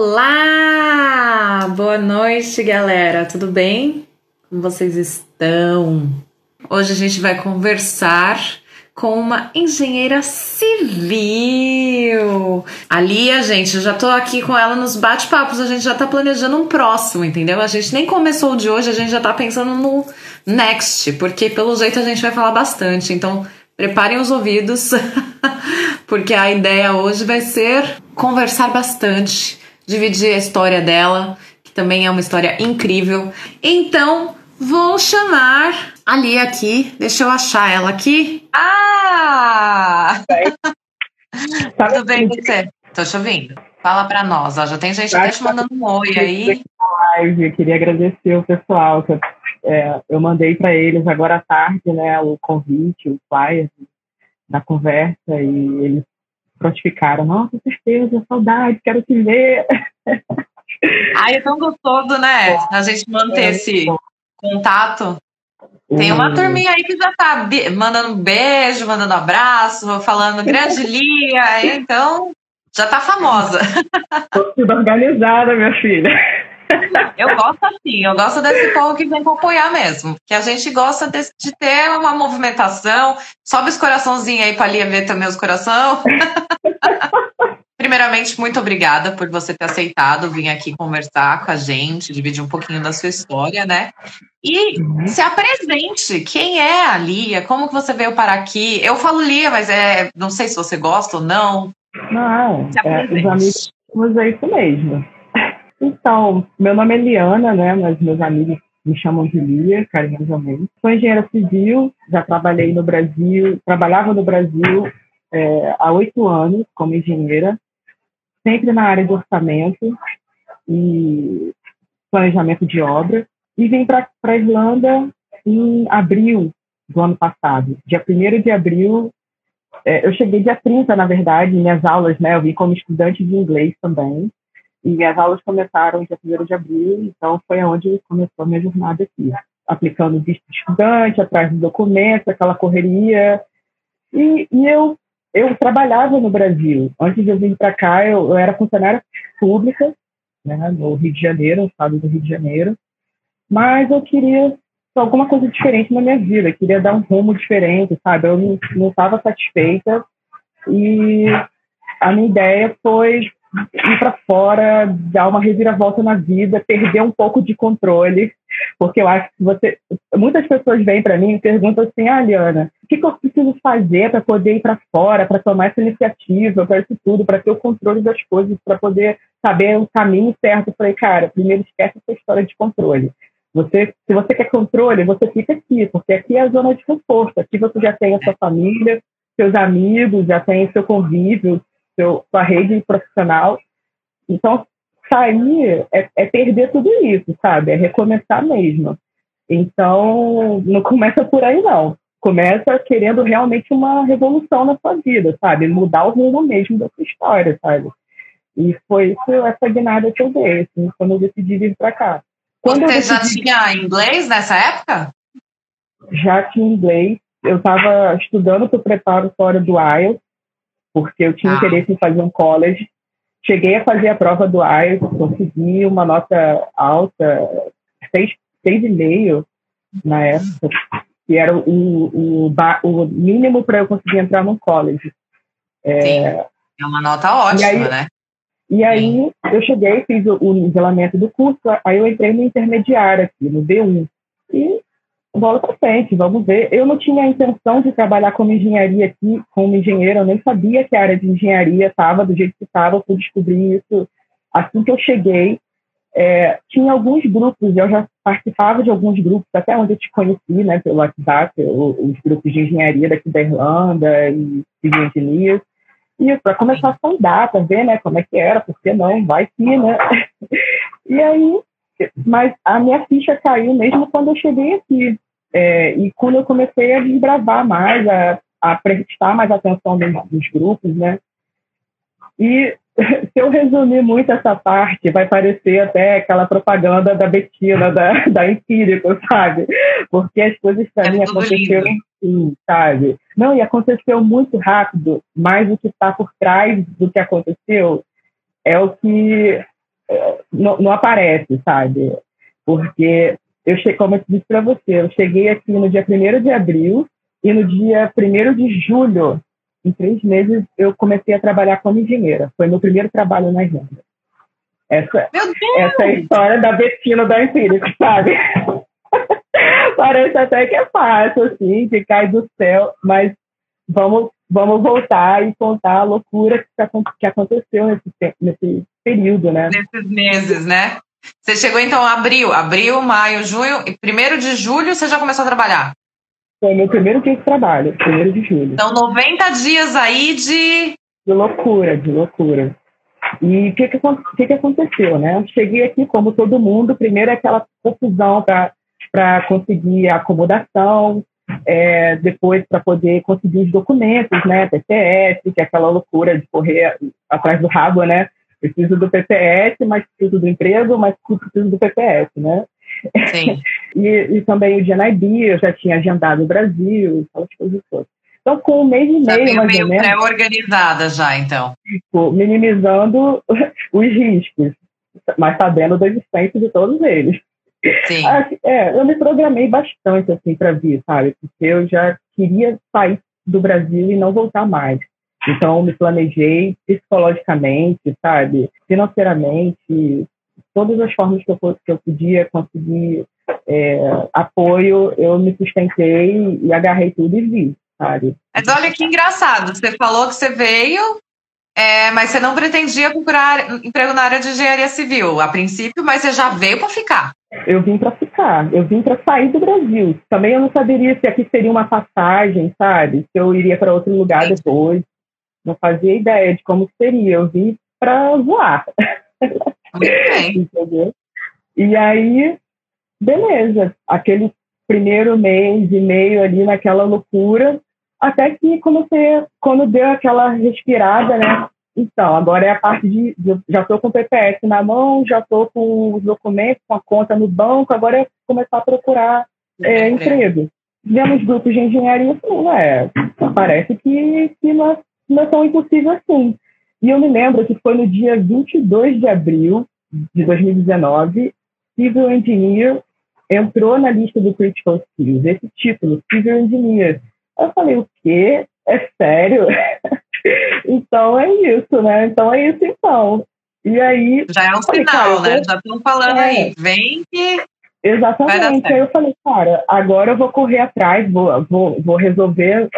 Olá! Boa noite, galera. Tudo bem? Como vocês estão? Hoje a gente vai conversar com uma engenheira civil. A gente, eu já tô aqui com ela nos bate-papos, a gente já tá planejando um próximo, entendeu? A gente nem começou o de hoje, a gente já tá pensando no next, porque pelo jeito a gente vai falar bastante. Então, preparem os ouvidos, porque a ideia hoje vai ser conversar bastante, dividir a história dela, que também é uma história incrível. Então, vou chamar a Lia aqui. Deixa eu achar ela aqui. Ah! Tá Tudo bem com você? Tô te ouvindo. Fala pra nós, ó. Já tem gente até te mandando um oi aí. Eu queria agradecer o pessoal que é, eu mandei para eles agora à tarde, né, o convite, o flyer da conversa e eles prontificaram. Nossa, certeza, saudade, quero te ver. Ai, é tão gostoso, né? A gente manter é, esse contato. Tem uma turminha aí que já tá mandando beijo, mandando abraço, falando grande Lia, então já tá famosa. Tô tudo organizada, minha filha. Eu gosto assim, eu gosto desse povo que vem apoiar mesmo. Que a gente gosta de, de ter uma movimentação. Sobe os coraçãozinhos aí pra Lia ver também os coração. Primeiramente, muito obrigada por você ter aceitado vir aqui conversar com a gente, dividir um pouquinho da sua história, né? E uhum. se apresente, quem é a Lia? Como que você veio para aqui? Eu falo Lia, mas é, não sei se você gosta ou não. Não, é, os amigos, é isso mesmo. Então, meu nome é Liana, né? Mas meus amigos me chamam de Lia, carinhosamente. Sou engenheira civil, já trabalhei no Brasil, trabalhava no Brasil é, há oito anos como engenheira sempre na área de orçamento e planejamento de obra, e vim para a Irlanda em abril do ano passado. Dia 1 de abril, é, eu cheguei dia 30, na verdade, minhas aulas, né, eu vim como estudante de inglês também, e minhas aulas começaram dia 1 de abril, então foi onde começou a minha jornada aqui. Aplicando visto estudante, atrás de documentos, aquela correria. E, e eu eu trabalhava no Brasil. Antes de eu vir para cá, eu, eu, era funcionária pública, né, no Rio de Janeiro, no estado do Rio de Janeiro. Mas eu queria alguma coisa diferente na minha vida, eu queria dar um rumo diferente, sabe? Eu não estava satisfeita e a minha ideia foi ir para fora, dar uma reviravolta na vida, perder um pouco de controle, porque eu acho que você. Muitas pessoas vêm para mim e perguntam assim: ah, Liana, o que, que eu preciso fazer para poder ir para fora, para tomar essa iniciativa, para isso tudo, para ter o controle das coisas, para poder saber o caminho certo? Eu falei, cara, primeiro esquece essa história de controle. Você, se você quer controle, você fica aqui, porque aqui é a zona de conforto. Aqui você já tem a sua família, seus amigos, já tem seu convívio, seu, sua rede profissional. Então, sair é, é, perder tudo isso, sabe? É recomeçar mesmo. Então, não começa por aí, não. Começa querendo realmente uma revolução na sua vida, sabe? Mudar o rumo mesmo da sua história, sabe? E foi isso, essa guinada que eu dei, assim, quando eu decidi vir para cá. Quando Você decidi... já tinha inglês nessa época? Já tinha inglês. Eu estava estudando para o preparatório do IELTS, porque eu tinha ah. interesse em fazer um college. Cheguei a fazer a prova do IELTS, consegui uma nota alta, seis, seis e meio na época, que era o, o, o mínimo para eu conseguir entrar no college. É, Sim, é uma nota ótima, e aí, né? E aí eu cheguei, fiz o, o nivelamento do curso, aí eu entrei no intermediário aqui, no B1. E bola para frente, vamos ver. Eu não tinha a intenção de trabalhar como engenharia aqui, como engenheiro, eu nem sabia que a área de engenharia estava do jeito que estava, eu fui descobrir isso assim que eu cheguei. É, tinha alguns grupos, eu já participava de alguns grupos, até onde eu te conheci, né, pelo WhatsApp, os grupos de engenharia daqui da Irlanda e civil engenheiros. E para começar a sondar, para ver, né, como é que era, por que não, vai que, né. e aí, mas a minha ficha caiu mesmo quando eu cheguei aqui. É, e quando eu comecei a desbravar mais, a, a prestar mais atenção dos, dos grupos, né? E se eu resumir muito essa parte, vai parecer até aquela propaganda da Betina, da, da Empírico, sabe? Porque as coisas para é mim aconteceram assim, sabe? Não, e aconteceu muito rápido, mas o que está por trás do que aconteceu é o que não, não aparece, sabe? Porque eu cheguei, como eu disse para você, eu cheguei aqui no dia 1 de abril e no dia 1 de julho, em três meses, eu comecei a trabalhar como engenheira. Foi meu primeiro trabalho na Irlanda. Essa, essa é a história da Bettina da Empírica, sabe? Parece até que é fácil, assim, que cai do céu, mas vamos, vamos voltar e contar a loucura que, aconteceu nesse, nesse período, né? Nesses meses, né? Você chegou então em abril, abril, maio, junho, e primeiro de julho você já começou a trabalhar? Foi meu primeiro dia de trabalho, primeiro de julho. Então, 90 dias aí de. De loucura, de loucura. E o que, que, que, que aconteceu, né? Eu cheguei aqui, como todo mundo, primeiro aquela confusão para conseguir a acomodação, é, depois para poder conseguir os documentos, né? PTS, que é aquela loucura de correr atrás do rabo, né? Preciso do PPS, mas preciso do emprego, mas preciso do PPS, né? Sim. e, e, também o GNIB, eu já tinha agendado o Brasil, aquelas coisas todas. Então, com um mês e meio, mais meio ou menos... pré-organizada já, então. Tipo, minimizando os riscos, mas sabendo da existência de todos eles. Sim. É, eu me programei bastante, assim, para vir, sabe? Porque eu já queria sair do Brasil e não voltar mais. Então, me planejei psicologicamente, sabe? Financeiramente, todas as formas que eu, que eu podia conseguir é, apoio, eu me sustentei e agarrei tudo e vi, sabe? Mas olha que engraçado, você falou que você veio, é, mas você não pretendia procurar emprego na área de engenharia civil, a princípio, mas você já veio para ficar. Eu vim para ficar, eu vim para sair do Brasil. Também eu não saberia se aqui seria uma passagem, sabe? Se eu iria para outro lugar Sim. depois. Não fazia ideia de como seria. Eu vim para voar. Entendeu? E aí, beleza. Aquele primeiro mês e meio ali naquela loucura, até que comecei, quando deu aquela respirada, né? Então, agora é a parte de. Já estou com o PPS na mão, já estou com os documentos, com a conta no banco, agora é começar a procurar é, emprego. Vemos grupos de engenharia, assim, é, parece que, que é, não é tão impossível assim. E eu me lembro que foi no dia 22 de abril de 2019, Civil Engineer entrou na lista do Critical Skills, esse título, Civil Engineer. Eu falei, o quê? É sério? então é isso, né? Então é isso então. E aí. Já é um falei, sinal, né? Já estão falando é, aí, vem que. Exatamente. Aí eu falei, cara, agora eu vou correr atrás, vou, vou, vou resolver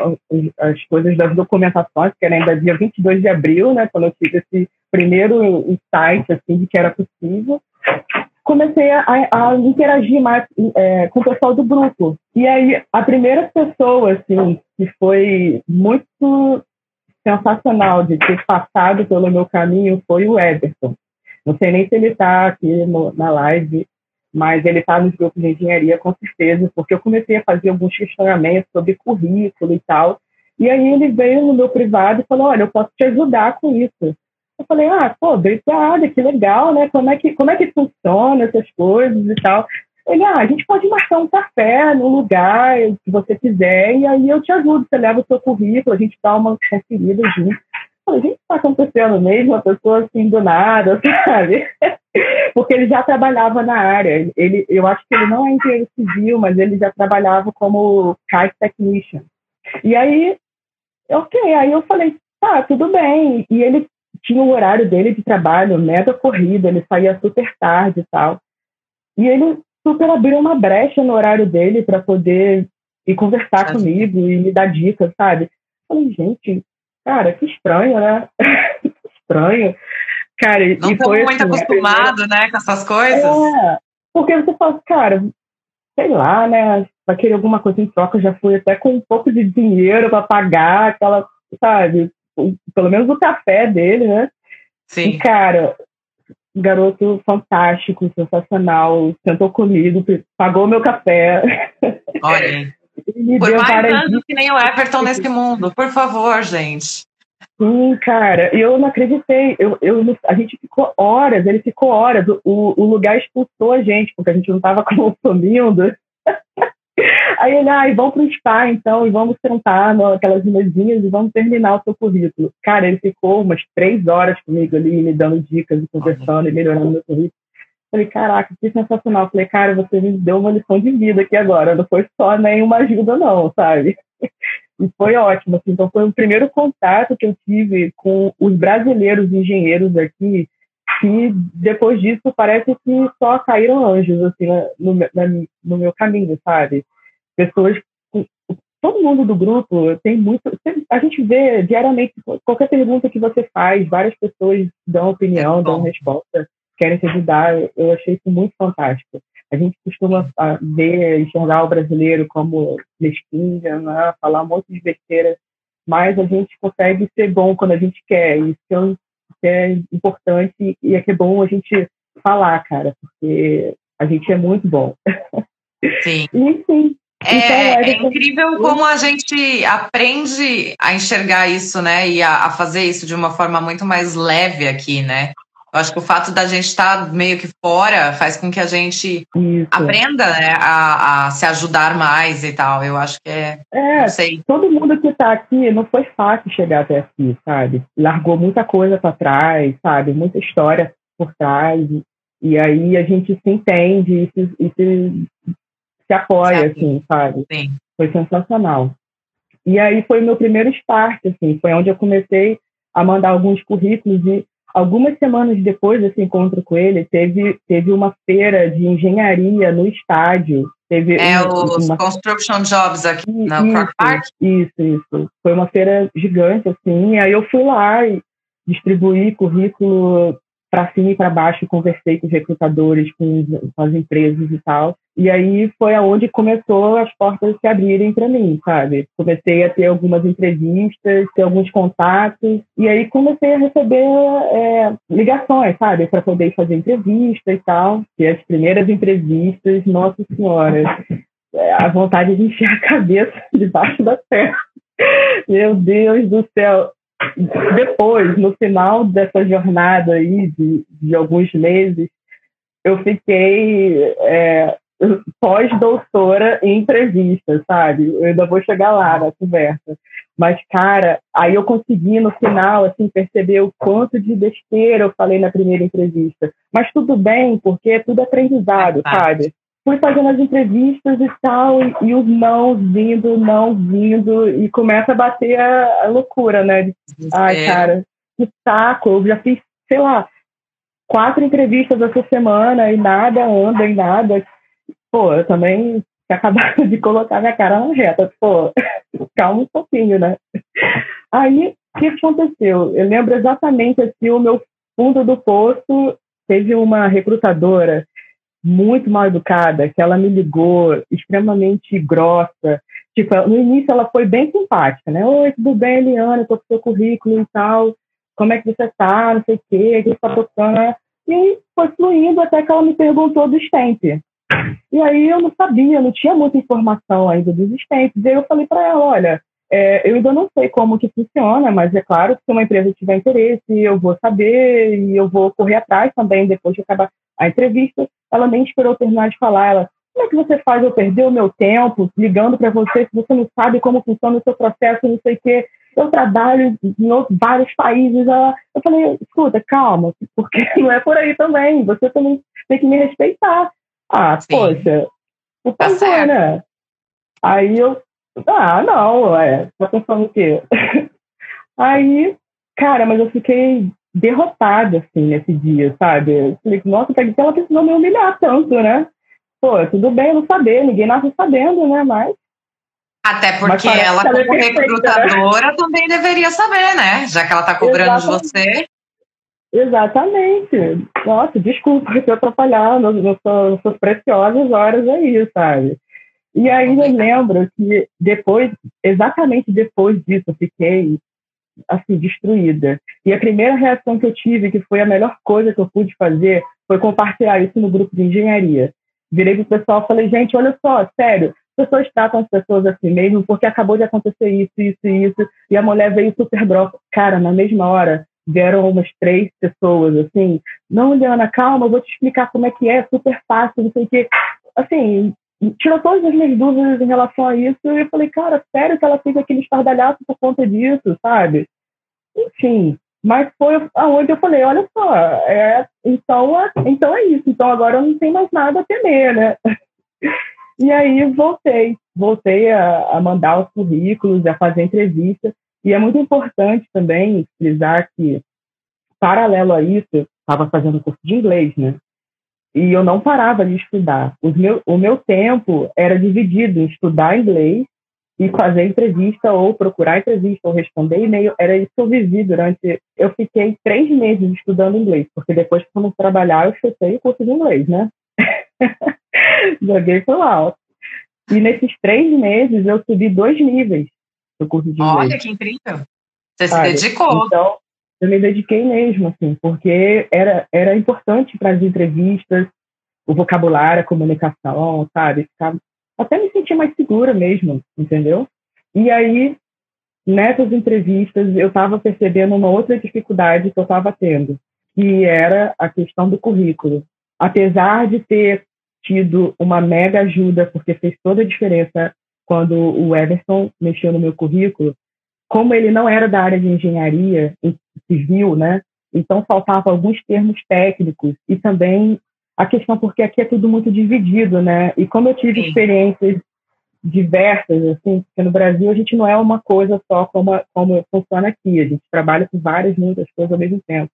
as coisas das documentações, que era ainda dia 22 de abril, né? Quando eu tive esse primeiro insight, assim, de que era possível. Comecei a, a interagir mais é, com o pessoal do grupo. E aí, a primeira pessoa, assim, que foi muito sensacional de ter passado pelo meu caminho foi o Everton. Não sei nem se ele está aqui no, na live, mas ele está nos grupos de engenharia com certeza, porque eu comecei a fazer alguns questionamentos sobre currículo e tal. E aí ele veio no meu privado e falou: Olha, eu posso te ajudar com isso. Eu falei: Ah, pô, obrigada, que legal, né? Como é que, como é que funciona essas coisas e tal? Ele, ah, a gente pode marcar um café no lugar que você quiser, e aí eu te ajudo. Você leva o seu currículo, a gente dá uma conferida junto. Falei, gente, está acontecendo mesmo? A pessoa assim do nada, sabe? Porque ele já trabalhava na área. Ele, eu acho que ele não é engenheiro civil, mas ele já trabalhava como kite technician. E aí, ok, aí eu falei, tá, tudo bem. E ele tinha o horário dele de trabalho, mega corrida, ele saía super tarde e tal. E ele super abriu uma brecha no horário dele para poder ir conversar comigo e me dar dicas, sabe? Eu falei, gente, cara, que estranho, né? que estranho. Cara, Não estamos muito assim, acostumado, né, com essas coisas. É, porque você fala, cara, sei lá, né? Vai querer alguma coisa em troca, já fui até com um pouco de dinheiro para pagar aquela, sabe? Pelo menos o café dele, né? Sim. E, cara, garoto fantástico, sensacional, sentou comigo, pagou meu café. Olha. Por mais anos que nem o Everton nesse mundo, por favor, gente. Sim, cara, eu não acreditei. Eu, eu, a gente ficou horas, ele ficou horas. O, o lugar expulsou a gente, porque a gente não estava consumindo. Aí ele, ai, ah, vamos pro spa então, e vamos sentar naquelas mesinhas e vamos terminar o seu currículo. Cara, ele ficou umas três horas comigo ali, me dando dicas, e conversando e melhorando meu currículo. Falei, caraca, que sensacional. Falei, cara, você me deu uma lição de vida aqui agora. Não foi só nenhuma ajuda, não, sabe? E foi ótimo. Assim. Então, foi o primeiro contato que eu tive com os brasileiros engenheiros aqui, que depois disso parece que só caíram anjos assim, no, na, no meu caminho, sabe? Pessoas. Todo mundo do grupo tem muito. A gente vê diariamente, qualquer pergunta que você faz, várias pessoas dão opinião, dão resposta querem te ajudar. Eu achei isso muito fantástico. A gente costuma ver, enxergar o brasileiro como mesquinha, né? falar um monte de besteira, mas a gente consegue ser bom quando a gente quer. Isso é, importante e é que é bom a gente falar, cara, porque a gente é muito bom. Sim. e, sim. É, então, é, é incrível como a gente aprende a enxergar isso, né? E a, a, fazer isso de uma forma muito mais leve aqui, né? Eu acho que o fato da gente estar tá meio que fora faz com que a gente Isso. aprenda né, a, a, se ajudar mais e tal. Eu acho que é. É, todo mundo que está aqui não foi fácil chegar até aqui, sabe? Largou muita coisa para trás, sabe? Muita história por trás. E aí a gente se entende e se, e se, se apoia, assim, sabe? Sim. Foi sensacional. E aí foi o meu primeiro start, assim, foi onde eu comecei a mandar alguns currículos e Algumas semanas depois desse encontro com ele, teve, teve uma feira de engenharia no estádio. Teve é, os uma... Construction Jobs aqui na isso, Park? Isso, isso. Foi uma feira gigante, assim. E aí eu fui lá e distribuí currículo para cima e para baixo, conversei com os recrutadores, com, as empresas e tal. E aí foi aonde começou as portas se abrirem para mim, sabe? Comecei a ter algumas entrevistas, ter alguns contatos, e aí comecei a receber é, ligações, sabe? Para poder fazer entrevistas e tal. E as primeiras entrevistas, nossa senhora, é, a vontade de enfiar a cabeça debaixo da terra. Meu Deus do céu, depois, no final dessa jornada aí de, de alguns meses, eu fiquei é, pós-doutora em entrevista, sabe? Eu ainda vou chegar lá na conversa. Mas, cara, aí eu consegui no final, assim, perceber o quanto de besteira eu falei na primeira entrevista. Mas tudo bem, porque é tudo aprendizado, sabe? Fui fazendo as entrevistas e tal, e, e os não vindo, não vindo, e começa a bater a, a loucura, né? Ai, cara, que saco, eu já fiz, sei lá, quatro entrevistas essa semana e nada anda e nada. Pô, eu também acabaram de colocar minha cara na reta. Pô, calma um pouquinho, né? Aí, o que aconteceu? Eu lembro exatamente assim, o meu fundo do poço teve uma recrutadora muito mal educada, que ela me ligou extremamente grossa. Tipo, no início ela foi bem simpática, né? Oi, tudo bem, Eliana? Tô com seu currículo e tal. Como é que você tá? Não sei o quê, que você tá tocando? E foi fluindo até que ela me perguntou do Stamp. E aí eu não sabia, não tinha muita informação ainda dos Stamps. E aí eu falei para ela, olha, é, eu ainda não sei como que funciona, mas é claro que se uma empresa tiver interesse, eu vou saber e eu vou correr atrás também depois de acabar a entrevista. Ela nem esperou terminar de falar. Ela, como é que você faz eu perder o meu tempo ligando para você se você não sabe como funciona o seu processo, não sei o quê? Eu trabalho em outros, vários países. Ela, eu falei, escuta, calma, porque não é por aí também. Você também tem que me respeitar. Ah, Sim. poxa, por tá favor, né? Aí eu ah, não, é. Tá pensando o quê? Aí, cara, mas eu fiquei derrotada, assim, nesse dia, sabe? Eu falei, nossa, pra que ela precisou me humilhar tanto, né? Pô, tudo bem eu não saber, ninguém nasce sabendo, né? Mas. Até porque ela, como ela é né? recrutadora, né? também deveria saber, né? Já que ela tá cobrando Exatamente. de você. Exatamente. Nossa, desculpa se eu atrapalhar nas suas preciosas horas aí, sabe? E ainda lembro que depois, exatamente depois disso, eu fiquei assim destruída. E a primeira reação que eu tive, que foi a melhor coisa que eu pude fazer, foi compartilhar isso no grupo de engenharia. Virei pro pessoal e falei, gente, olha só, sério, as pessoas tratam as pessoas assim mesmo, porque acabou de acontecer isso, isso e isso, e a mulher veio super grossa. Cara, na mesma hora, vieram umas três pessoas, assim, não, Liana, calma, eu vou te explicar como é que é, super fácil, não sei o quê. Assim, tirou todas as minhas dúvidas em relação a isso. E eu falei, cara, sério que ela fez aquele estardalhaço por conta disso, sabe? Enfim, mas foi aonde eu falei, olha só, é, então, é, então é isso. Então agora eu não tenho mais nada a temer, né? E aí voltei, voltei a, a mandar os currículos, a fazer entrevista. E é muito importante também frisar que, paralelo a isso, estava fazendo curso de inglês, né? E eu não parava de estudar. Meu, o meu tempo era dividido em estudar inglês e fazer entrevista ou procurar entrevista ou responder e-mail. Era isso que eu vivi durante. Eu fiquei três meses estudando inglês, porque depois que fomos trabalhar, eu chutei o curso de inglês, né? Joguei pro alto. E nesses três meses eu subi dois níveis no curso de inglês. Olha que incrível! Você se dedicou. Então, eu me dediquei mesmo, assim, porque era, era importante para as entrevistas, o vocabulário, a comunicação, sabe? Ficar, até me sentir mais segura mesmo, entendeu? E aí, nessas entrevistas, eu estava percebendo uma outra dificuldade que eu estava tendo, que era a questão do currículo. Apesar de ter tido uma mega ajuda, porque fez toda a diferença quando o Everton mexeu no meu currículo, como ele não era da área de engenharia civil, né? Então faltava alguns termos técnicos e também a questão porque aqui é tudo muito dividido, né? E como eu tive Sim. experiências diversas, assim, porque no Brasil a gente não é uma coisa só como, como funciona aqui, a gente trabalha com várias, muitas coisas ao mesmo tempo.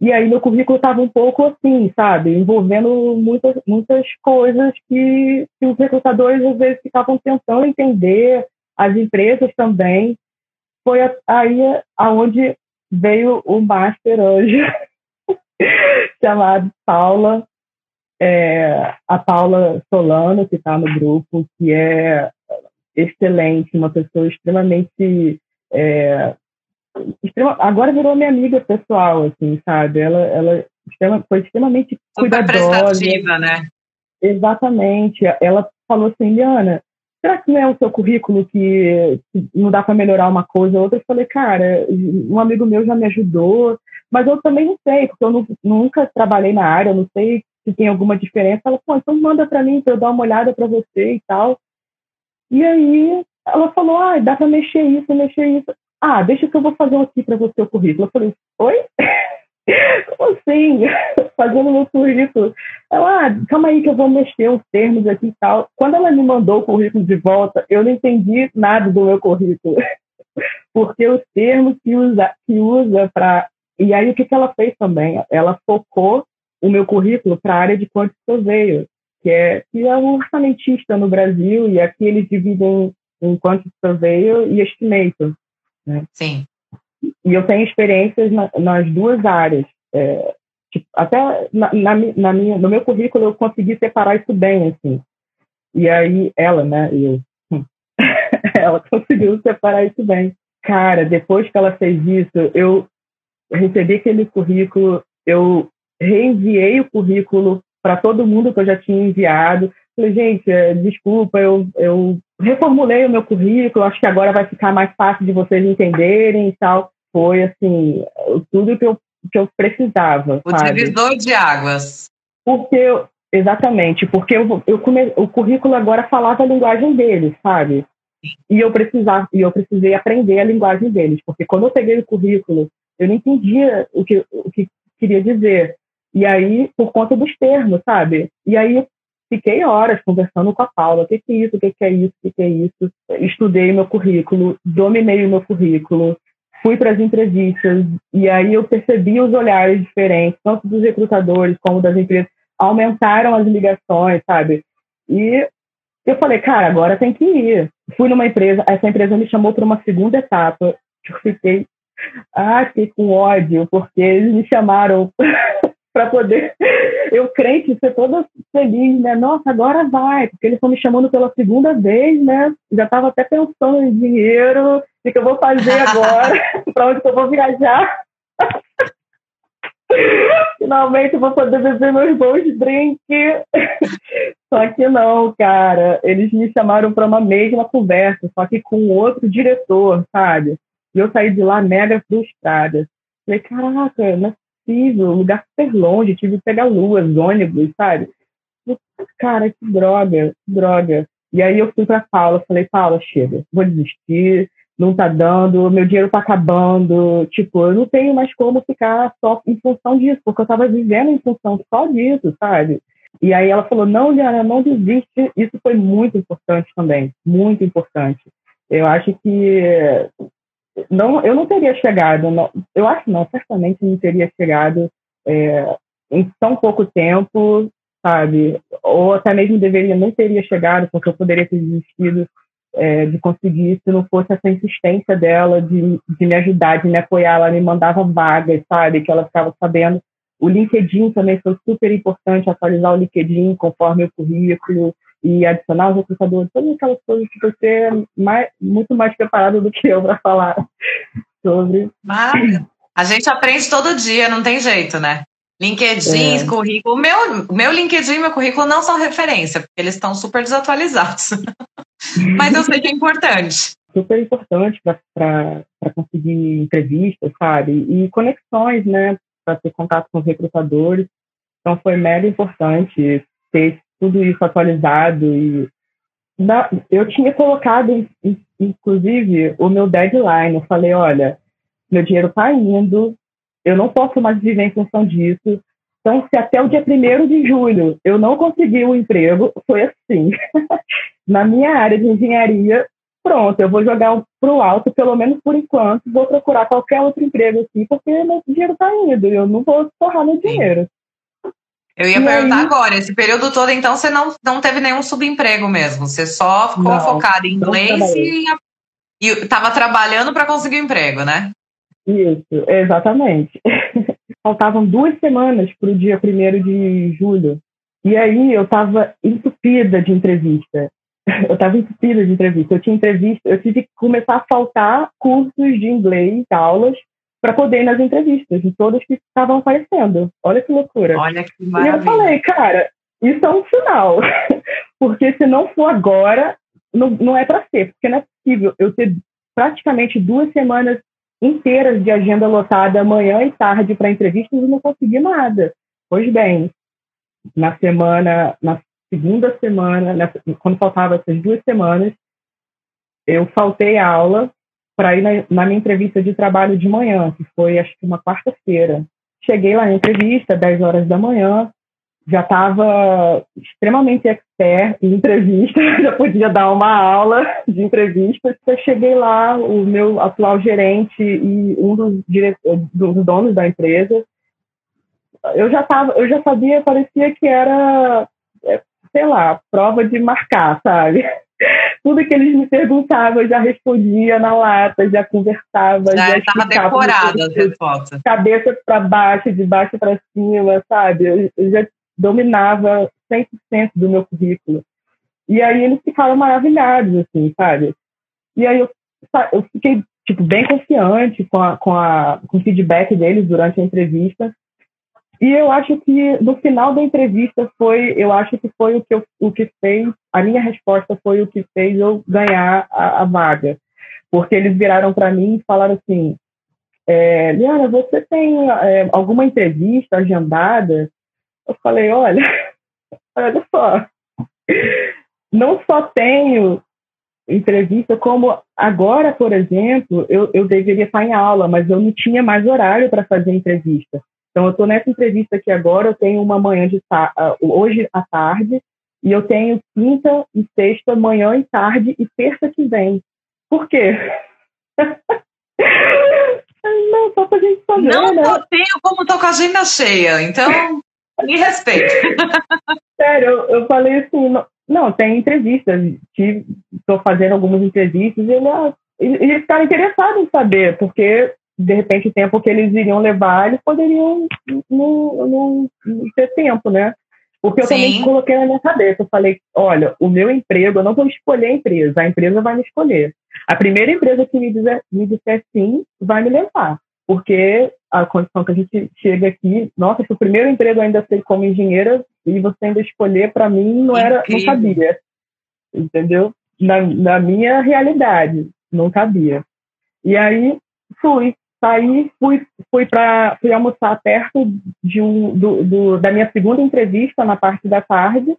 E aí meu currículo estava um pouco assim, sabe, envolvendo muitas, muitas coisas que, que os recrutadores às vezes ficavam tentando entender, as empresas também. Foi aí aonde veio o master hoje, chamado Paula, é, a Paula Solano, que está no grupo, que é excelente, uma pessoa extremamente é, agora virou minha amiga pessoal, assim, sabe? Ela, ela foi extremamente Super cuidadosa. né? Exatamente. Ela falou assim, Liana, será que não é o seu currículo que, não dá para melhorar uma coisa ou outra? Eu falei, cara, um amigo meu já me ajudou, mas eu também não sei, porque eu não, nunca trabalhei na área, eu não sei se tem alguma diferença. Ela falou, então manda para mim para eu dar uma olhada para você e tal. E aí ela falou, ah, dá para mexer isso, mexer isso. Ah, deixa que eu vou fazer aqui para você o currículo. Eu falei, oi? Como assim? Fazendo meu currículo. Ela, ah, calma aí que eu vou mexer os termos aqui e tal. Quando ela me mandou o currículo de volta, eu não entendi nada do meu currículo. Porque os termos que usa, que usa para. E aí, o que, que ela fez também? Ela focou o meu currículo para a área de quantity surveyor, que é, que é um orçamentista no Brasil, e aqui eles dividem em quantity surveyor e estimator. Né? Sim. E eu tenho experiências na, nas duas áreas. É, tipo, até na, na, na, minha, no meu currículo eu consegui separar isso bem, assim. E aí ela, né, eu, hum, ela conseguiu separar isso bem. Cara, depois que ela fez isso, eu recebi aquele currículo, eu reenviei o currículo para todo mundo que eu já tinha enviado. Falei, gente, é, desculpa, eu, eu reformulei o meu currículo, acho que agora vai ficar mais fácil de vocês entenderem e tal. Foi, assim, tudo que eu, que eu precisava. O sabe? divisor de águas. Porque, eu, exatamente, porque eu, eu come, o currículo agora falava a linguagem deles, sabe? E eu, precisava, e eu precisei aprender a linguagem deles, porque quando eu peguei o currículo, eu não entendia o que, o que queria dizer. E aí, por conta dos termos, sabe? E aí, fiquei horas conversando com a Paula, o que, que é isso, o que, que é isso, o que, que é isso. Estudei meu currículo, dominei o meu currículo, fui para as entrevistas e aí eu percebi os olhares diferentes, tanto dos recrutadores como das empresas, aumentaram as ligações, sabe? E eu falei, cara, agora tem que ir. Fui numa empresa, essa empresa me chamou para uma segunda etapa. Eu fiquei, ah, fiquei com ódio, porque eles me chamaram para poder eu crente ser toda feliz, né? Nossa, agora vai, porque eles estão me chamando pela segunda vez, né? Já estava até pensando em dinheiro, o que eu vou fazer agora, para onde eu vou viajar. Finalmente eu vou poder beber meus bons drinks. Só que não, cara. Eles me chamaram para uma mesma conversa, só que com outro diretor, sabe? E eu saí de lá mega frustrada. Falei, caraca, é possível, lugar super longe, tive que pegar luas, ônibus, sabe? cara, que droga, que droga. E aí eu fui para Paula, falei, Paula, chega, vou desistir, não tá dando, meu dinheiro tá acabando, tipo, eu não tenho mais como ficar só em função disso, porque eu tava vivendo em função só disso, sabe? E aí ela falou, não, Liana, não desiste. Isso foi muito importante também, muito importante. Eu acho que não, eu não teria chegado, não, eu acho não, certamente não teria chegado é, em tão pouco tempo, sabe? Ou até mesmo deveria, não teria chegado, porque eu poderia ter desistido é, de conseguir se não fosse essa insistência dela de, de me ajudar, de me apoiar. Ela me mandava vagas, sabe? Que ela ficava sabendo. O LinkedIn também foi super importante, atualizar o LinkedIn conforme o currículo e adicionar os recrutadores, todas aquelas coisas que você é mais, muito mais preparado do que eu para falar sobre. Mas a gente aprende todo dia, não tem jeito, né? LinkedIn, é. currículo. Meu, meu LinkedIn e meu currículo não são referência, porque eles estão super desatualizados. Mas eu sei que é importante. Super importante para conseguir entrevistas, sabe? E conexões, né? Para ter contato com os recrutadores. Então foi mega importante ter tudo isso atualizado. E eu tinha colocado, inclusive, o meu deadline. Eu falei: olha, meu dinheiro está indo, eu não posso mais viver em função disso. Então, se até o dia 1 de julho eu não conseguir o um emprego, foi assim. Na minha área de engenharia, pronto, eu vou jogar para o alto, pelo menos por enquanto, vou procurar qualquer outro emprego aqui, porque meu dinheiro está indo, eu não vou torrar meu dinheiro. Eu ia e perguntar aí, agora, esse período todo, então, você não, não teve nenhum subemprego mesmo, você só ficou não, focado em inglês e estava trabalhando para conseguir um emprego, né? Isso, exatamente. Faltavam duas semanas para o dia 1 de julho. E aí eu estava entupida de entrevista. Eu estava entupida de entrevista. Eu tinha entrevista, eu tive que começar a faltar cursos de inglês, aulas, para poder ir nas entrevistas, de todas que estavam aparecendo. Olha que loucura. Olha que maravilha. E eu falei, cara, isso é um sinal. porque se não for agora, não, não é para ser. Porque não é possível eu ter praticamente duas semanas inteiras de agenda lotada manhã e tarde para entrevistas e não consegui nada. Pois bem, na semana, na segunda semana, nessa, quando faltava essas duas semanas, eu faltei a aula para ir na, na, minha entrevista de trabalho de manhã, que foi acho que uma quarta-feira. Cheguei lá na entrevista, 10 horas da manhã, já estava extremamente expert em entrevista, já podia dar uma aula de entrevista. Eu cheguei lá, o meu atual gerente e um dos, dos donos da empresa, eu já tava, eu já sabia, parecia que era, é, sei lá, prova de marcar, sabe? Tudo que eles me perguntavam, eu já respondia na lata, já conversava, já estava decorada as respostas. Cabeça para baixo, de baixo para cima, sabe? Eu, eu já dominava 100% do meu currículo. E aí eles ficaram maravilhados, assim, sabe? E aí eu, eu fiquei, tipo, bem confiante com, a, com, a, com o feedback deles durante a entrevista. E eu acho que no final da entrevista foi, eu acho que foi o que, eu, o que fez, a minha resposta foi o que fez eu ganhar a, a vaga. Porque eles viraram para mim e falaram assim, é, Liana, você tem é, alguma entrevista agendada eu falei, olha, olha só, não só tenho entrevista, como agora, por exemplo, eu, eu deveria estar em aula, mas eu não tinha mais horário para fazer entrevista. Então, eu estou nessa entrevista aqui agora, eu tenho uma manhã de uh, hoje à tarde, e eu tenho quinta e sexta, manhã e tarde, e terça que vem. Por quê? não, só pra gente saber, Não né? tenho como tô com a agenda cheia, então me respeito. Sério, eu, eu falei assim, não, não tem entrevistas, estou fazendo algumas entrevistas e ele, ah, eles ficaram interessados em saber, porque de repente o tempo que eles iriam levar, eles poderiam não, não, não ter tempo, né? Porque eu Sim. também coloquei na minha cabeça, eu falei, olha, o meu emprego, eu não vou escolher a empresa, a empresa vai me escolher. A primeira empresa que me disser, me disser sim, vai me levar porque a condição que a gente chega aqui, nossa, se o primeiro emprego ainda ser como engenheira e você ainda escolher, para mim não era, não cabia, entendeu? Na, na minha realidade, não cabia. E aí fui, saí, fui, fui, pra, fui almoçar perto de um, do, do, da minha segunda entrevista na parte da tarde.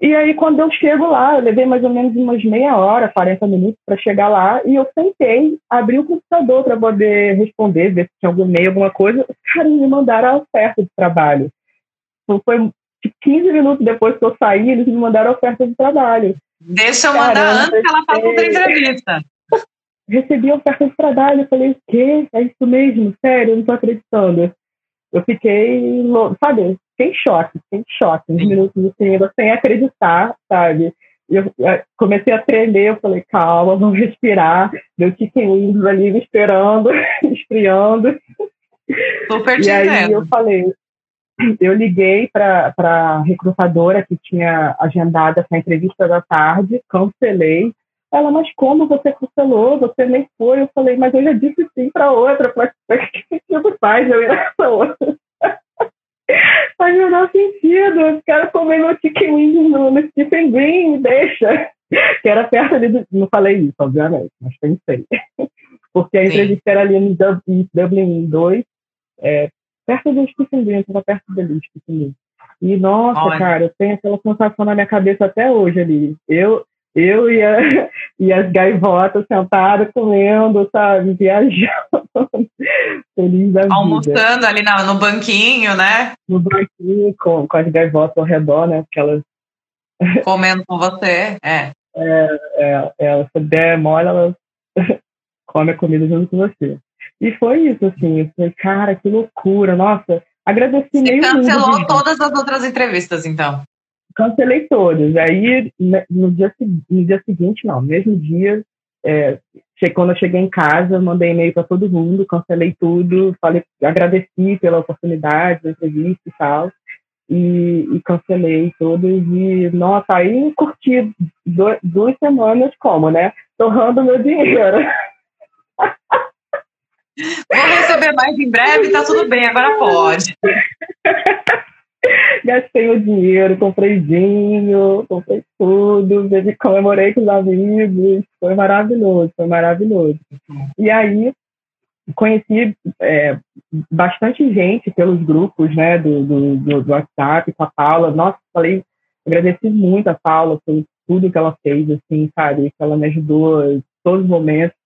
E aí, quando eu chego lá, eu levei mais ou menos umas meia hora, 40 minutos para chegar lá, e eu sentei, abri o computador para poder responder, ver se tinha algum e-mail, alguma coisa. Os caras me mandaram a oferta de trabalho. Então, foi 15 minutos depois que eu saí, eles me mandaram a oferta de trabalho. Deixa eu mandar Caramba, antes que ela faça outra entrevista. Recebi a oferta de trabalho, eu falei, o quê? É isso mesmo? Sério, eu não tô acreditando. Eu fiquei, sabe, fiquei em choque, fiquei em choque, uns minutos assim, sem acreditar, sabe? Eu comecei a tremer, eu falei, calma, vamos respirar. Deu chicken wings ali me esperando, esfriando. Super e aí eu falei, eu liguei para a recrutadora que tinha agendado essa entrevista da tarde, cancelei. Ela, mas como você cancelou? Você nem foi. Eu falei, mas eu já disse sim para outra. Para que tipo faz eu ir nessa outra? faz o menor sentido. Eu quero comer meu chicken wings no, no Stephen Green, deixa. Que era perto ali do... Não falei isso, obviamente, mas pensei. Porque a entrevista era ali no Dublin 2, é, perto do Stephen Green, estava perto dele, Stephen Green. E, nossa, Olha. cara, eu tenho aquela sensação na minha cabeça até hoje ali. Eu, eu e, a, e as gaivotas sentadas comendo, sabe, viajando, feliz da Almoçando vida. ali no, no banquinho, né? No banquinho, com, com as gaivotas ao redor, né? Porque elas... Comendo com você, é. É, é, é se der mole, elas comem a comida junto com você. E foi isso, assim. Eu falei, cara, que loucura. Nossa, agradeci Você meio cancelou mundo, todas as outras entrevistas, então? Cancelei todas. Aí, né, no dia, no dia seguinte, não, mesmo dia, é, quando eu cheguei em casa, mandei e-mail para todo mundo, cancelei tudo, falei, agradeci pela oportunidade da entrevista e tal, e, e cancelei todas. E, nossa, aí curti do, duas semanas como, né? Torrando meu dinheiro. Vou receber mais em breve, tá tudo bem, agora pode. Gastei o dinheiro, comprei vinho, comprei tudo, comemorei com os amigos, foi maravilhoso, foi maravilhoso. E aí conheci é, bastante gente pelos grupos né, do, do, do, WhatsApp com a Paula. Nossa, falei, agradeci muito a Paula por tudo que ela fez, assim, sabe? Que ela me ajudou em todos os momentos.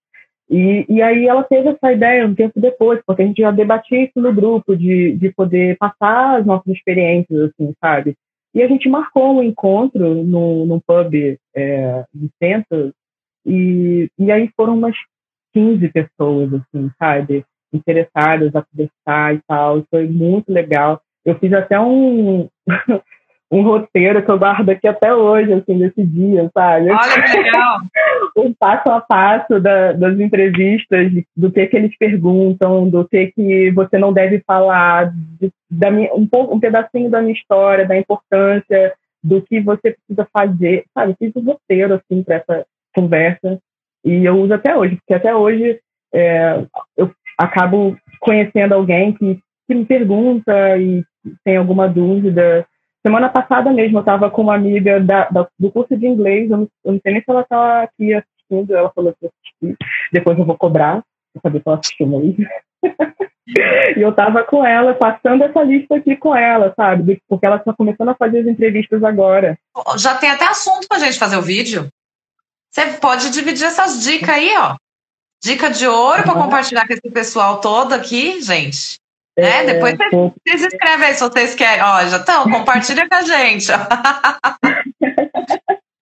E, e aí ela teve essa ideia um tempo depois, porque a gente já debatia isso no grupo, de, de poder passar as nossas experiências, assim, sabe? E a gente marcou um encontro no, num pub é, de centro, e, e aí foram umas 15 pessoas, assim, sabe? Interessadas a conversar e tal, foi muito legal. Eu fiz até um, um roteiro que eu guardo aqui até hoje, assim, desse dia, sabe? Olha que legal! um passo a passo da, das entrevistas, do que que eles perguntam, do que que você não deve falar, de, da minha, um, pouco, um pedacinho da minha história, da importância, do que você precisa fazer, sabe? fiz um roteiro, assim, para essa conversa, e eu uso até hoje, porque até hoje é, eu acabo conhecendo alguém que, que me pergunta e tem alguma dúvida, Semana passada mesmo, eu estava com uma amiga da, da, do curso de inglês, eu não, eu não sei nem se ela está aqui assistindo, ela falou que assisti, depois eu vou cobrar, para saber se ela assistiu mesmo. e eu estava com ela, passando essa lista aqui com ela, sabe? Porque ela está começando a fazer as entrevistas agora. Já tem até assunto para a gente fazer o vídeo. Você pode dividir essas dicas aí, ó. Dica de ouro para compartilhar com esse pessoal todo aqui, gente. É, é, depois vocês, escrevem aí se vocês querem. Ó, já estão, compartilha com a gente.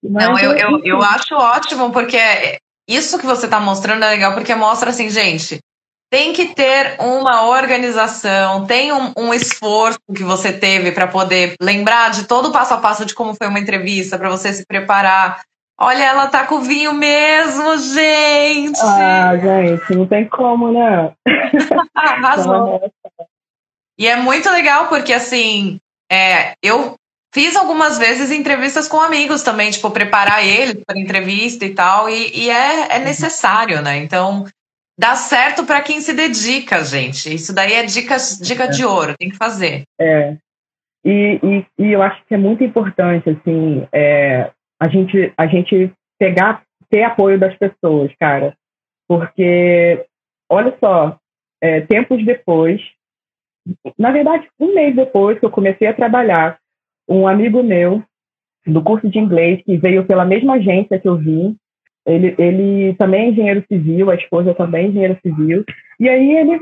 Não, eu, eu, eu acho ótimo, porque isso que você está mostrando é legal, porque mostra assim, gente, tem que ter uma organização, tem um, um esforço que você teve para poder lembrar de todo o passo a passo de como foi uma entrevista, para você se preparar. Olha, ela tá com vinho mesmo, gente! Ah, gente, não tem como, né? Arrasou. E é muito legal porque, assim, é, eu fiz algumas vezes entrevistas com amigos também, tipo, preparar eles para entrevista e tal, e, e é, é necessário, né? Então, dá certo para quem se dedica, gente. Isso daí é dica, dica é. de ouro, tem que fazer. É. E, e, e, eu acho que é muito importante, assim, é, a, gente, a gente pegar, ter apoio das pessoas, cara. Porque olha só, é, tempos depois, na verdade, um mês depois que eu comecei a trabalhar, um amigo meu do curso de inglês, que veio pela mesma agência que eu vim, ele, ele também é engenheiro civil, a esposa também é engenheiro civil, e aí ele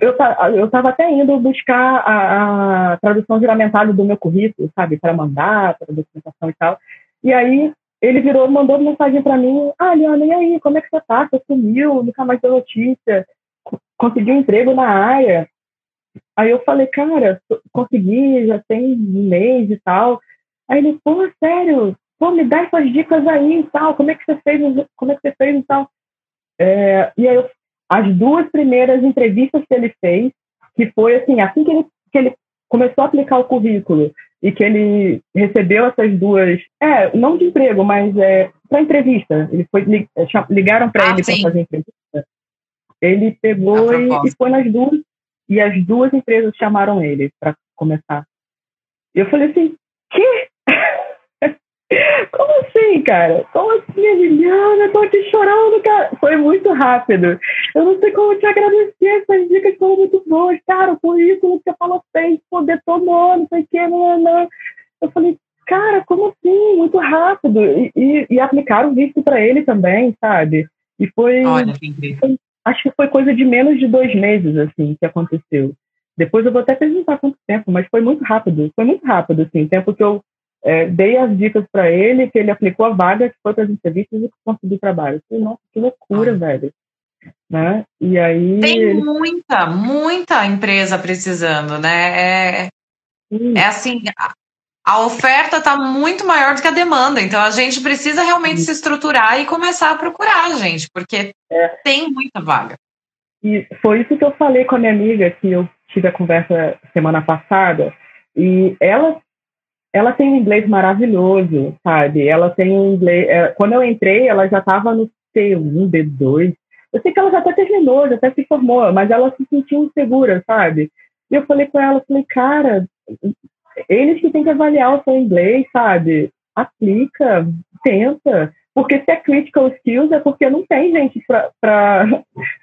eu estava até indo buscar a, a tradução juramentada do meu currículo, sabe, para mandar, para documentação e tal. E aí ele virou, mandou mensagem para mim, ah, Liana, e aí, como é que você tá? Você sumiu, nunca mais deu notícia, conseguiu um emprego na área. Aí eu falei, cara, consegui, já tem um mês e tal. Aí ele, pô, sério, pô, me dá essas dicas aí e tal, como é que você fez, como é que você fez e tal. É, e aí eu, as duas primeiras entrevistas que ele fez, que foi assim, assim que ele, que ele começou a aplicar o currículo e que ele recebeu essas duas, é, não de emprego, mas é, para entrevista. Ele foi é, ligaram para ah, ele para fazer entrevista. Ele pegou e, e, foi nas duas e as duas empresas chamaram ele para começar. E eu falei assim, que? Como assim, cara? Como assim, Liliana? Eu tô aqui chorando, cara. Foi muito rápido. Eu não sei como te agradecer. Essas dicas foram muito boas. Cara, o currículo que você falou fez, pô, detonou, não sei o que, não, não. Eu falei, cara, como assim? Muito rápido. E, e, e aplicaram visto para ele também, sabe? E foi, Olha, foi, Acho que foi coisa de menos de dois meses, assim, que aconteceu. Depois eu vou até perguntar quanto tempo, mas foi muito rápido. Foi muito rápido, assim. Tempo que eu é, dei as dicas para ele, que ele aplicou a vaga, que foi para as entrevistas e conseguiu trabalho. Falei, nossa, que loucura, ah. velho. Né? E aí. Tem ele... muita, muita empresa precisando, né? É, é assim, a, oferta está muito maior do que a demanda, então a gente precisa realmente se estruturar e começar a procurar, gente, porque é. tem muita vaga. E foi isso que eu falei com a minha amiga, que eu tive a conversa semana passada, e ela ela tem um inglês maravilhoso, sabe? Ela tem um inglês. É, quando eu entrei, ela já estava no C1, D2. Eu sei que ela já até terminou, já até se formou, mas ela se sentiu insegura, sabe? E eu falei com ela, falei, cara, eles que têm que avaliar o seu inglês, sabe? Aplica, tenta. Porque se é critical skills é porque não tem gente para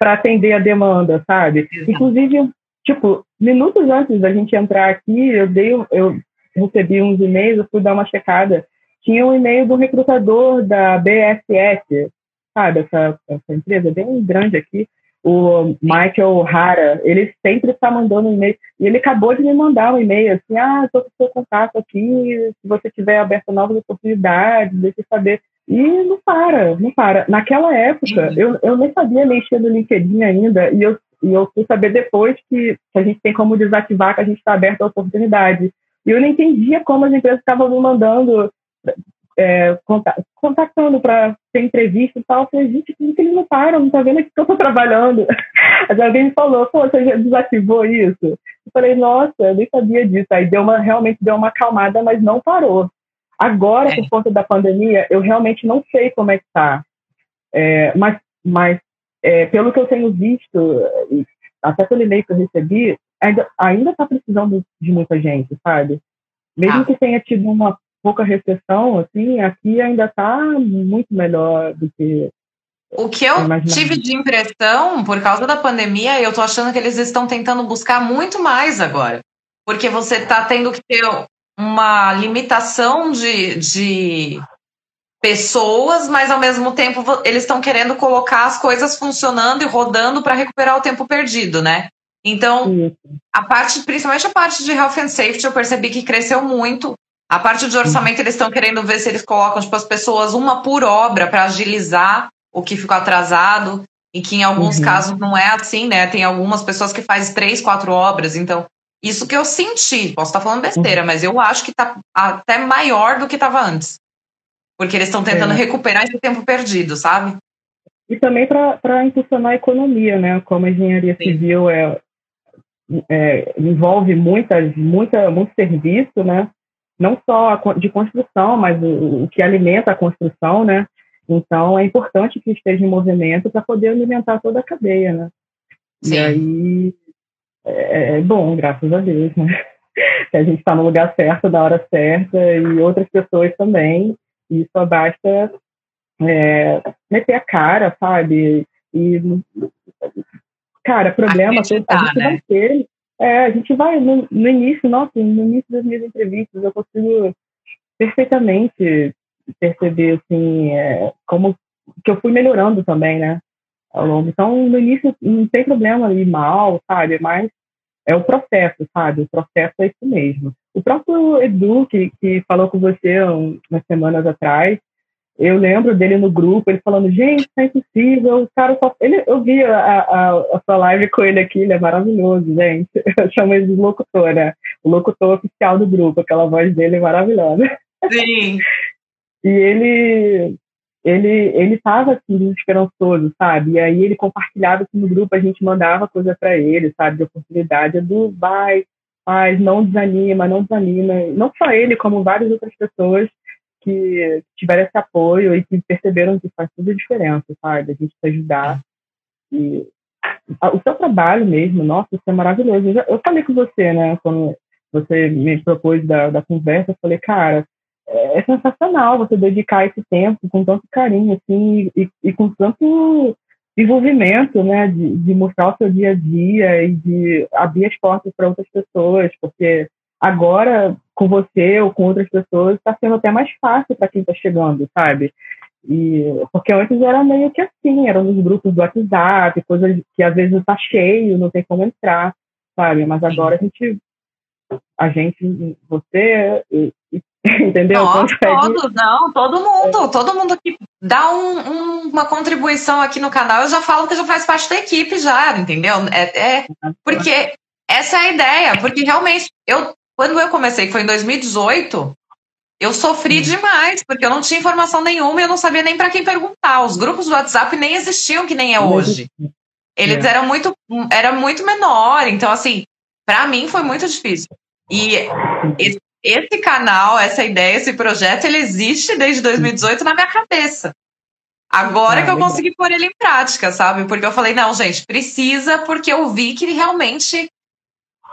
atender a demanda, sabe? Inclusive, tipo, minutos antes da gente entrar aqui, eu dei, eu recebi uns e-mails, eu fui dar uma checada. Tinha um e-mail do recrutador da BSS, sabe, essa, essa empresa bem grande aqui, o Michael Hara, ele sempre está mandando um e-mail. E ele acabou de me mandar um e-mail assim: ah, estou com o seu contato aqui, se você tiver aberto novas oportunidades, deixa eu saber. E não para, não para. Naquela época, eu, eu nem sabia mexer no LinkedIn ainda, e eu, e eu fui saber depois que, que a gente tem como desativar que a gente está aberto a oportunidade. E eu não entendia como as empresas estavam me mandando, é, contactando para ter entrevista e tal. Eu falei, gente, por que eles não param? Não tá vendo aqui que eu estou trabalhando? Aí alguém me falou, pô, você já desativou isso? Eu falei, nossa, eu nem sabia disso. Aí deu uma, realmente deu uma acalmada, mas não parou. Agora, por conta da pandemia, eu realmente não sei como é que tá. É, mas mas é, pelo que eu tenho visto, até pelo e-mail que eu recebi, ainda, ainda tá precisando de muita gente, sabe? Mesmo ah. que tenha tido uma pouca recessão, assim, aqui ainda está muito melhor do que. O que eu tive de impressão, por causa da pandemia, eu tô achando que eles estão tentando buscar muito mais agora. Porque você está tendo que ter uma limitação de, de pessoas, mas ao mesmo tempo eles estão querendo colocar as coisas funcionando e rodando para recuperar o tempo perdido, né? Então, a parte, principalmente a parte de health and safety, eu percebi que cresceu muito. A parte de orçamento, eles estão querendo ver se eles colocam tipo, as pessoas uma por obra para agilizar o que ficou atrasado, e que em alguns uhum. casos não é assim, né? Tem algumas pessoas que fazem três, quatro obras, então. Isso que eu senti, posso estar falando besteira, uhum. mas eu acho que está até maior do que estava antes. Porque eles estão tentando é. recuperar esse tempo perdido, sabe? E também para impulsionar a economia, né? Como a engenharia Sim. civil é, é, envolve muitas, muita, muito serviço, né? Não só de construção, mas o, o que alimenta a construção, né? Então é importante que esteja em movimento para poder alimentar toda a cadeia, né? Sim. E aí é, é bom, graças a Deus, né? Que a gente está no lugar certo, na hora certa, e outras pessoas também. E só basta é, meter a cara, sabe? E cara, problema, a gente né? vai ter. É, a gente vai, no, no início, nossa, no início das minhas entrevistas, eu consigo perfeitamente perceber, assim, é, como que eu fui melhorando também, né, ao longo. Então, no início, não tem problema ir mal, sabe, mas é o processo, sabe, o processo é isso mesmo. O próprio Edu, que, que falou com você umas semanas atrás, eu lembro dele no grupo, ele falando, gente, isso é impossível, o cara só... Ele, eu vi a, a, a sua live com ele aqui, ele é maravilhoso, gente. Eu chamo ele de locutor, né? O locutor oficial do grupo, aquela voz dele é maravilhosa. Sim. e ele ele ele estava assim desesperançoso, sabe? E aí ele compartilhava assim, no grupo, a gente mandava coisa para ele, sabe, de oportunidade, do vai, faz, não desanima, não desanima. Não só ele, como várias outras pessoas que tiveram esse apoio e que perceberam que faz toda a diferença, sabe? A gente te ajudar. E o seu trabalho mesmo, nossa, isso é maravilhoso. Eu, já, eu falei com você, né, quando você me propôs da, da conversa, eu falei, cara, é, é sensacional você dedicar esse tempo com tanto carinho, assim, e, e com tanto envolvimento, né, de, de mostrar o seu dia a dia e de abrir as portas para outras pessoas, porque agora com você ou com outras pessoas está sendo até mais fácil para quem está chegando, sabe? E porque antes era meio que assim, eram nos grupos do WhatsApp, coisas que às vezes está cheio, não tem como entrar, sabe? Mas agora a gente, a gente, você, entendeu? Não, todos, não, todo mundo, é. todo mundo que dá um, um, uma contribuição aqui no canal, eu já falo que já faz parte da equipe já, entendeu? É, é porque essa é a ideia, porque realmente eu quando eu comecei, que foi em 2018, eu sofri hum. demais, porque eu não tinha informação nenhuma e eu não sabia nem para quem perguntar. Os grupos do WhatsApp nem existiam que nem é hoje. Eles é. eram muito, era muito menor, então assim, para mim foi muito difícil. E esse, esse, canal, essa ideia, esse projeto, ele existe desde 2018 na minha cabeça. Agora ah, que eu consegui pôr ele em prática, sabe? Porque eu falei, não, gente, precisa, porque eu vi que realmente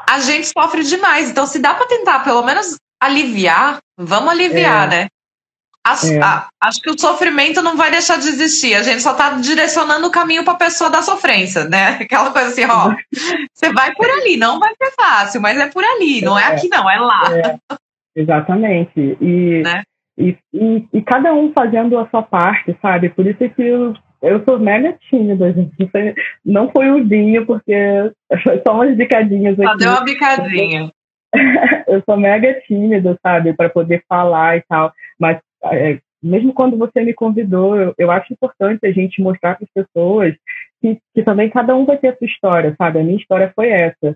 a gente sofre demais. Então, se dá para tentar pelo menos aliviar, vamos aliviar, é. né? As, é. a, acho que o sofrimento não vai deixar de existir. A gente só está direcionando o caminho para a pessoa da sofrência, né? Aquela coisa assim, ó, você vai por ali, não vai ser fácil, mas é por ali, não é, é aqui, não, é lá. É. Exatamente. E, né? e, e, e, cada um fazendo a sua parte, sabe? Por isso que eu eu sou mega tímida, gente. Não foi o vinho, porque foi só umas bicadinhas aqui. Só deu uma bicadinha. eu sou mega tímida, sabe, para poder falar e tal. Mas é, mesmo quando você me convidou, eu, eu acho importante a gente mostrar para as pessoas que, que também cada um vai ter a sua história, sabe? A minha história foi essa.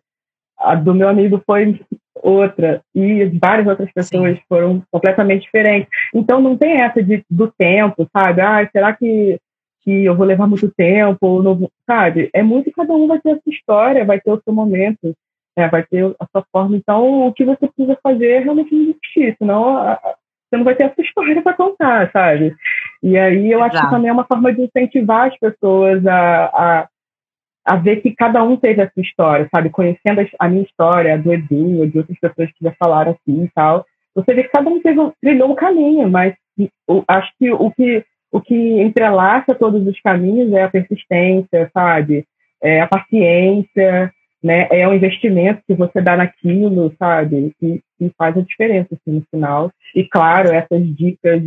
A do meu amigo foi outra. E várias outras pessoas Sim. foram completamente diferentes. Então não tem essa de, do tempo, sabe? Ah, será que que eu vou levar muito tempo, não, sabe? É muito cada um vai ter a sua história, vai ter o seu momento, né? vai ter a sua forma. Então, o que você precisa fazer é realmente desistir, senão a, a, você não vai ter a sua história para contar, sabe? E aí eu Exato. acho que também é uma forma de incentivar as pessoas a, a, a ver que cada um teve a sua história, sabe? Conhecendo a minha história, a do Edu, de outras pessoas que já falaram assim e tal. Você vê que cada um teve, trilhou um caminho, mas eu acho que o que o que entrelaça todos os caminhos é a persistência, sabe? É a paciência, né? É o investimento que você dá naquilo, sabe? Que, que faz a diferença assim, no final. E claro, essas dicas,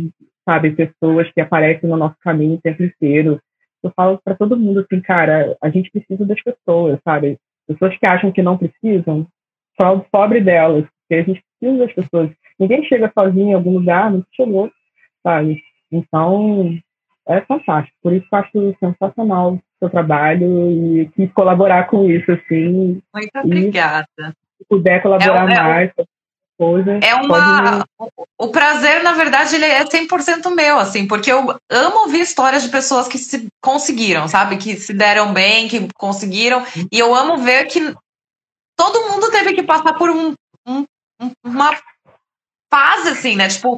sabe? Pessoas que aparecem no nosso caminho o tempo inteiro. Eu falo para todo mundo assim, cara, a gente precisa das pessoas, sabe? Pessoas que acham que não precisam, só pobre delas, porque a gente precisa das pessoas. Ninguém chega sozinho em algum lugar, não chegou, sabe? Então, é fantástico. Por isso eu acho sensacional o seu trabalho e quis colaborar com isso, assim. Muito obrigada. Se puder colaborar é, é, mais, coisa. É uma. O prazer, na verdade, ele é 100% meu, assim, porque eu amo ouvir histórias de pessoas que se conseguiram, sabe? Que se deram bem, que conseguiram. E eu amo ver que todo mundo teve que passar por um, um uma fase, assim, né? Tipo,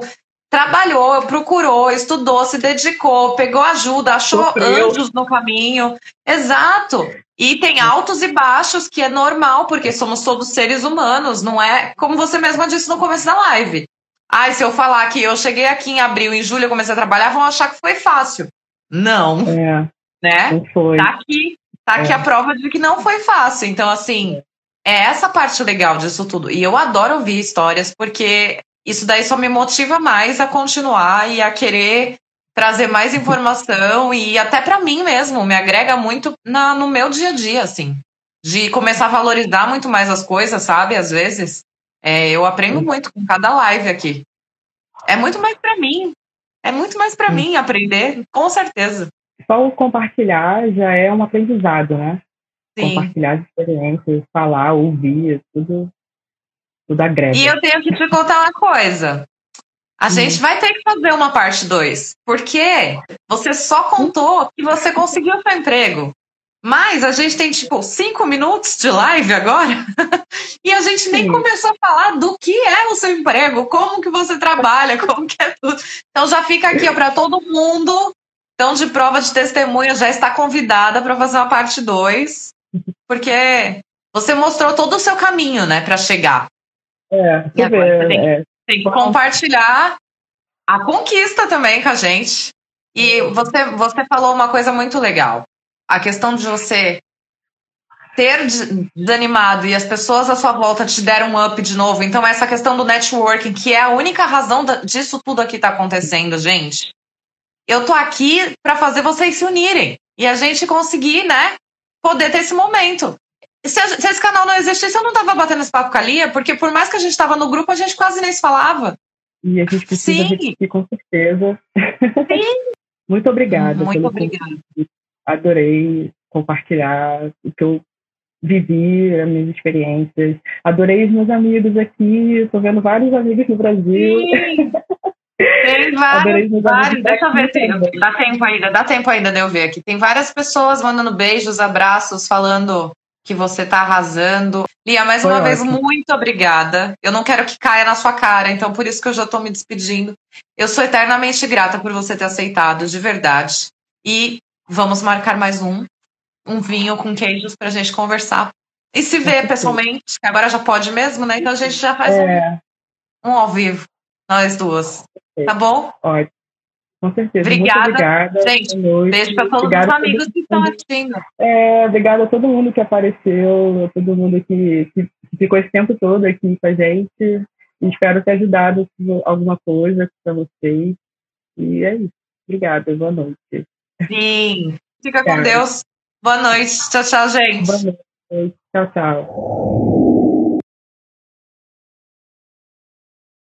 trabalhou, procurou, estudou, se dedicou, pegou ajuda, achou Sofreu. anjos no caminho. Exato. E tem altos e baixos, que é normal, porque somos todos seres humanos, não é como você mesma disse no começo da live. Ai, se eu falar que eu cheguei aqui em abril, em julho eu comecei a trabalhar, vão achar que foi fácil. Não. É, né? Não foi. Tá aqui. tá aqui é. a prova de que não foi fácil. Então, assim, é essa parte legal disso tudo. E eu adoro ouvir histórias, porque isso daí só me motiva mais a continuar e a querer trazer mais informação e até para mim mesmo, me agrega muito na, no meu dia a dia, assim. De começar a valorizar muito mais as coisas, sabe? Às vezes. É, eu aprendo muito com cada live aqui. É muito mais para mim. É muito mais para mim aprender, com certeza. Só o compartilhar já é um aprendizado, né? Sim. Compartilhar experiências, falar, ouvir, tudo, tudo agrega. E eu tenho que te contar uma coisa. A hum. gente vai ter que fazer uma parte 2, porque você só contou que você conseguiu seu emprego. Mas a gente tem, tipo, cinco minutos de live agora e a gente nem Sim. começou a falar do que é o seu emprego, como que você trabalha, como que é tudo. Então já fica aqui para todo mundo. Então, de prova de testemunha, já está convidada para fazer uma parte 2, porque você mostrou todo o seu caminho, né, para chegar. É, você vê, tem, é. tem que compartilhar a conquista também com a gente. E você, você falou uma coisa muito legal a questão de você ter desanimado e as pessoas à sua volta te deram um up de novo. Então, essa questão do networking, que é a única razão disso tudo aqui tá acontecendo, gente. Eu tô aqui para fazer vocês se unirem e a gente conseguir, né, poder ter esse momento. Se, se, esse canal não existisse, eu não tava batendo esse papo com a Lia, porque por mais que a gente tava no grupo, a gente quase nem se falava. E a gente precisa Sim. repetir, com certeza. Sim. Muito obrigada. Muito obrigada adorei compartilhar o que eu vivi, as minhas experiências. Adorei os meus amigos aqui, estou vendo vários amigos no Brasil. Sim. Tem vários, vários. Deixa eu ver se dá tempo ainda, dá tempo ainda de eu ver aqui. Tem várias pessoas mandando beijos, abraços, falando que você tá arrasando. Lia, mais Foi uma ótimo. vez, muito obrigada. Eu não quero que caia na sua cara, então por isso que eu já tô me despedindo. Eu sou eternamente grata por você ter aceitado, de verdade. E Vamos marcar mais um. Um vinho com queijos pra gente conversar. E se ver pessoalmente, que agora já pode mesmo, né? Então a gente já faz é. um, um ao vivo, nós duas. Tá bom? Ótimo. Com certeza. Obrigada. obrigada. Gente, beijo para todos obrigada os amigos que estão assistindo. É, obrigada a todo mundo que apareceu, a todo mundo que, que, ficou esse tempo todo aqui com a gente. Espero ter ajudado alguma coisa para vocês. E é isso. Obrigada. Boa noite. Sim. Fica com Deus. Boa noite. Tchau, tchau, gente. Boa noite. Tchau, tchau.